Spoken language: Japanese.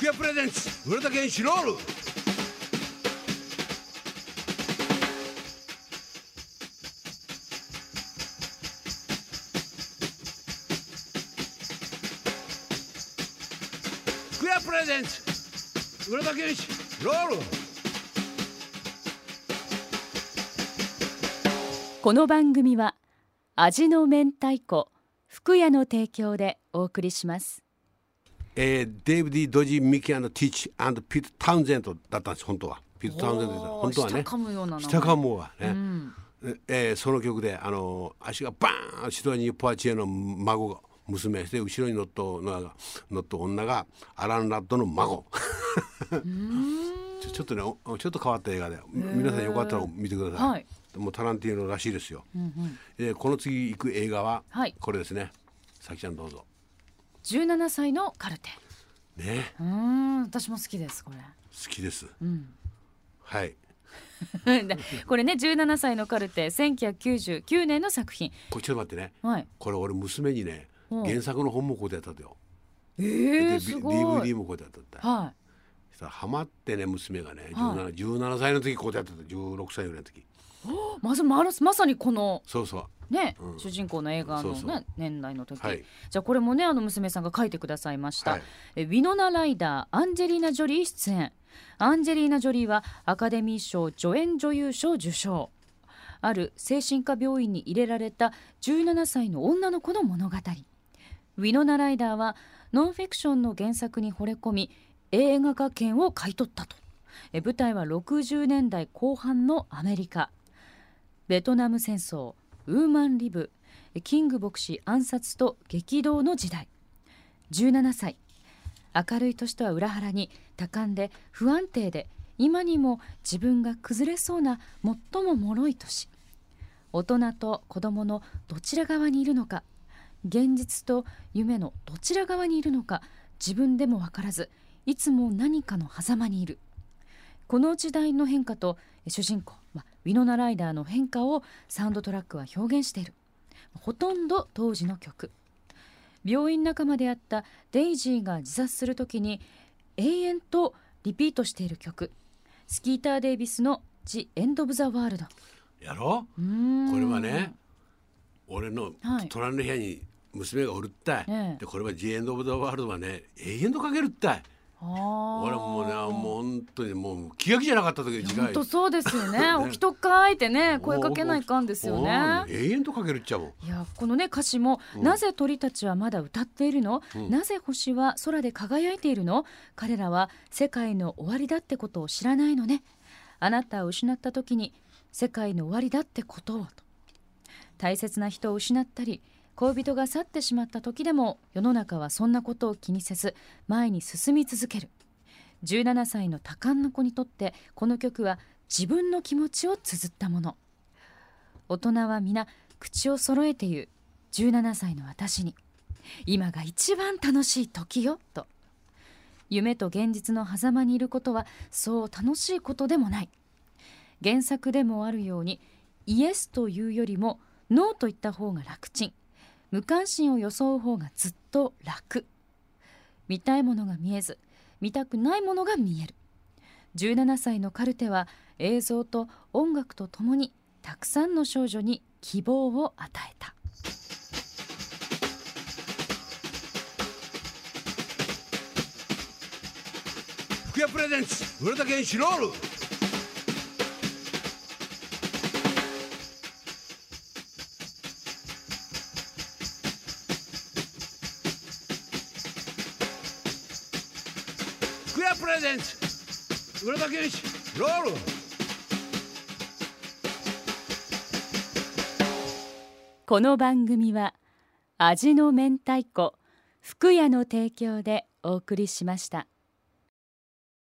福屋プレゼンツ浦田健シロール福屋プレゼンツ浦田健シロールこの番組は味の明太子福屋の提供でお送りします。えー、デイブ・ディ・ドジー・ミキアンド・ティッチ・アンド・ピート・タウンゼントだったんです本当は。ピート・タウンゼント本当はね。下噛むような下噛むわね、うん。えーその曲であの足がバーン後ろにポアチエの孫が娘で後ろに乗っと乗っと女がアラン・ラッドの孫。ちょっとねおちょっと変わった映画で皆さんよかったら見てください、はい。もうタランティーノらしいですよ、うんうん。えーこの次行く映画は、はい。これですね。さきちゃんどうぞ17歳のカルテ。ね。うーん私も好きですこれ。好きです。うん。はい。でこれね17歳のカルテ1999年の作品。これちょっと待ってね。はい。これ俺娘にねうん。原作の本もこうやってやったんだよ、えでー、ビすごい。DVD もこうやってやったはそしたらハマってね娘がねは 17,、17歳の時こうやってた。16歳ぐらいの時。いまずまらまさにこのそうそう。ね、うん。主人公の映画の、ね、そうそう。年代の時、はい。じゃあこれもねあの娘さんが書いてくださいました、はい。えウィノナ・ライダーアンジェリーナ・ジョリー出演。アンジェリーナ・ジョリーはアカデミー賞助演女優賞受賞。ある精神科病院に入れられた17歳の女の子の物語。ウィノナ・ライダーはノンフィクションの原作に惚れ込み映画化権を買い取ったと。舞台は60年代後半のアメリカ。ベトナム戦争ウーマンリブ。キング牧師暗殺と激動の時代。17歳。明るい年とは裏腹に多感で不安定で今にも自分が崩れそうな最も脆い年。大人と子供のどちら側にいるのか。現実と夢のどちら側にいるのか自分でも分からずいつも何かの狭間にいる。この時代の変化と主人公、まあウィノナ・ライダーの変化をサウンドトラックは表現している。ほとんど当時の曲。病院仲間であったデイジーが自殺するときに永遠とリピートしている曲。スキーター・デイビスの「ジ・エンド・オブ・ザ・ワールドやろ」これはね俺のはい。隣の部屋に娘がおるったい、ええ。でこれは「ジ・エンド・オブ・ザ・ワールド」はね永遠とかけるったい俺はもうねもう本当にもう気が気じゃなかった時時本当そうですよね。起きとっかーいってね声かけないかんですよね。うん永遠とかけるっちゃもんいやこのね歌詞も、うんなぜ鳥たちはまだ歌っているの、うんなぜ星は空で輝いているの彼らは世界の終わりだってことを知らないのねあなたを失った時に世界の終わりだってことをと大切な人を失ったり恋人が去ってしまった時でも世の中はそんなことを気にせず前に進み続ける。17歳の多感な子にとってこの曲は自分の気持ちを綴ったもの。大人は皆口を揃えて言う。17歳の私に。今が一番楽しい時よと。夢と現実の狭間にいることはそう楽しいことでもない。原作でもあるようにイエスというよりもノーと言った方が楽ちん。無関心を装う方がずっと楽。見たいものが見えず見たくないものが見える。17歳のカルテは映像と音楽とともにたくさんの少女に希望を与えた。福屋プレゼンツ浦田健シロール。福屋プレゼンツ。浦田健シロール。この番組は味の明太子福屋の提供でお送りしました